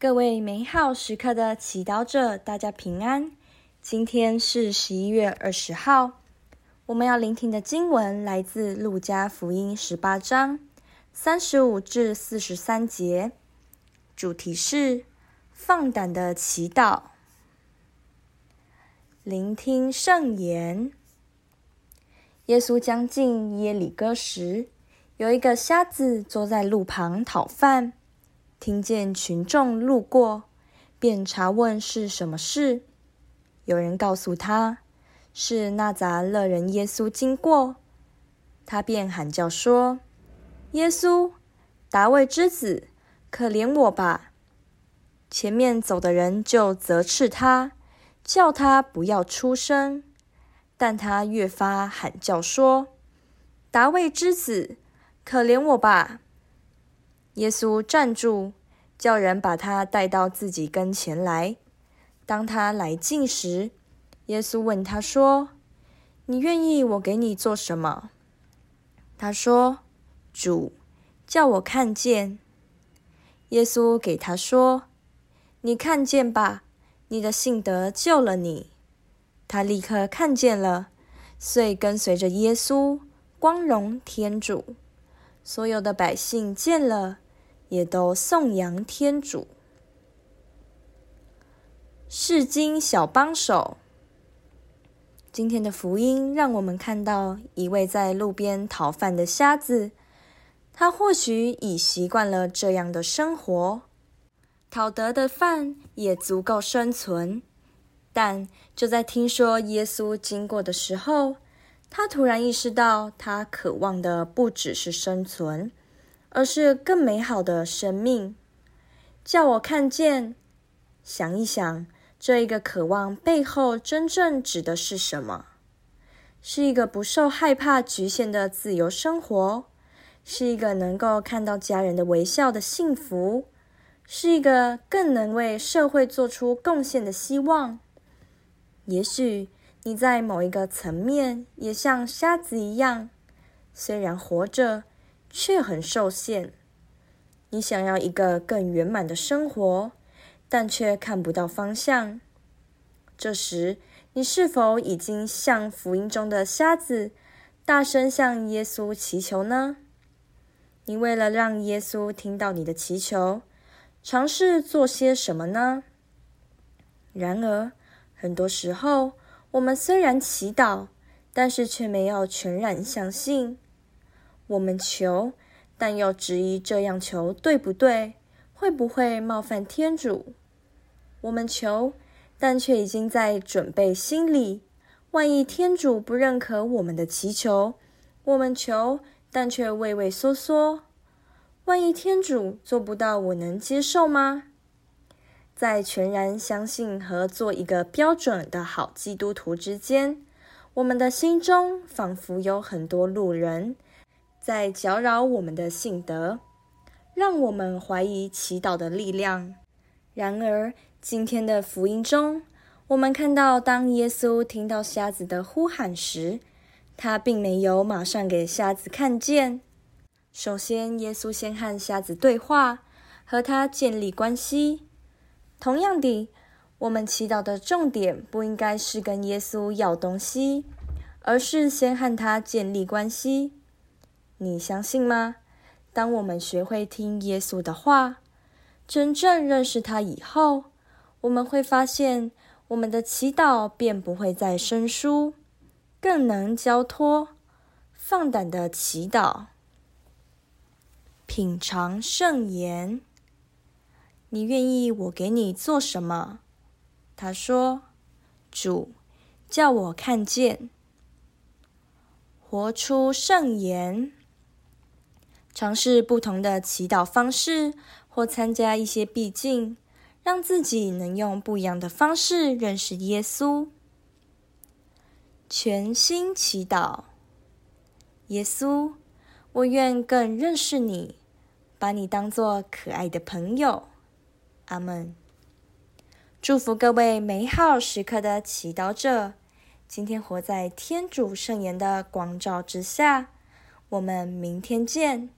各位美好时刻的祈祷者，大家平安。今天是十一月二十号，我们要聆听的经文来自路加福音十八章三十五至四十三节，主题是放胆的祈祷。聆听圣言。耶稣将近耶里哥时，有一个瞎子坐在路旁讨饭。听见群众路过，便查问是什么事。有人告诉他，是纳匝勒人耶稣经过，他便喊叫说：“耶稣，达卫之子，可怜我吧！”前面走的人就责斥他，叫他不要出声，但他越发喊叫说：“达卫之子，可怜我吧！”耶稣站住，叫人把他带到自己跟前来。当他来近时，耶稣问他说：“你愿意我给你做什么？”他说：“主，叫我看见。”耶稣给他说：“你看见吧，你的信德救了你。”他立刻看见了，遂跟随着耶稣，光荣天主。所有的百姓见了，也都颂扬天主。释经小帮手，今天的福音让我们看到一位在路边讨饭的瞎子，他或许已习惯了这样的生活，讨得的饭也足够生存。但就在听说耶稣经过的时候，他突然意识到，他渴望的不只是生存。而是更美好的生命，叫我看见。想一想，这一个渴望背后真正指的是什么？是一个不受害怕局限的自由生活，是一个能够看到家人的微笑的幸福，是一个更能为社会做出贡献的希望。也许你在某一个层面也像瞎子一样，虽然活着。却很受限。你想要一个更圆满的生活，但却看不到方向。这时，你是否已经像福音中的瞎子，大声向耶稣祈求呢？你为了让耶稣听到你的祈求，尝试做些什么呢？然而，很多时候，我们虽然祈祷，但是却没有全然相信。我们求，但又质疑这样求对不对？会不会冒犯天主？我们求，但却已经在准备心里，万一天主不认可我们的祈求，我们求，但却畏畏缩缩。万一天主做不到，我能接受吗？在全然相信和做一个标准的好基督徒之间，我们的心中仿佛有很多路人。在搅扰我们的信德，让我们怀疑祈祷的力量。然而，今天的福音中，我们看到，当耶稣听到瞎子的呼喊时，他并没有马上给瞎子看见。首先，耶稣先和瞎子对话，和他建立关系。同样的，我们祈祷的重点不应该是跟耶稣要东西，而是先和他建立关系。你相信吗？当我们学会听耶稣的话，真正认识他以后，我们会发现，我们的祈祷便不会再生疏，更能交托，放胆的祈祷。品尝圣言。你愿意我给你做什么？他说：“主，叫我看见。”活出圣言。尝试不同的祈祷方式，或参加一些毕竟，让自己能用不一样的方式认识耶稣。全心祈祷，耶稣，我愿更认识你，把你当作可爱的朋友。阿门。祝福各位美好时刻的祈祷者，今天活在天主圣言的光照之下。我们明天见。